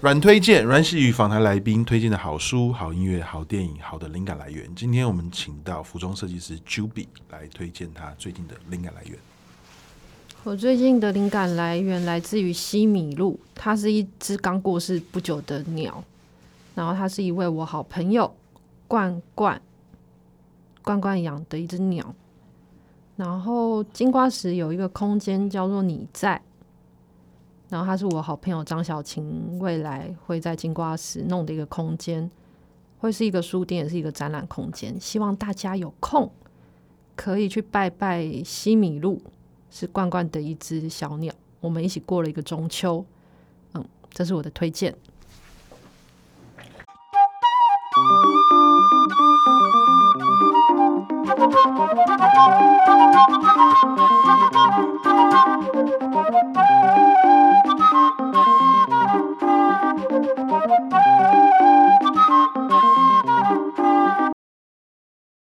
软推荐，软喜与访谈来宾推荐的好书、好音乐、好电影、好的灵感来源。今天我们请到服装设计师 Juby 来推荐他最近的灵感来源。我最近的灵感来源来自于西米露，它是一只刚过世不久的鸟，然后它是一位我好朋友罐罐罐罐养的一只鸟。然后金瓜石有一个空间叫做你在。然后它是我好朋友张小晴，未来会在金瓜石弄的一个空间，会是一个书店，也是一个展览空间。希望大家有空可以去拜拜西米露，是罐罐的一只小鸟，我们一起过了一个中秋。嗯，这是我的推荐。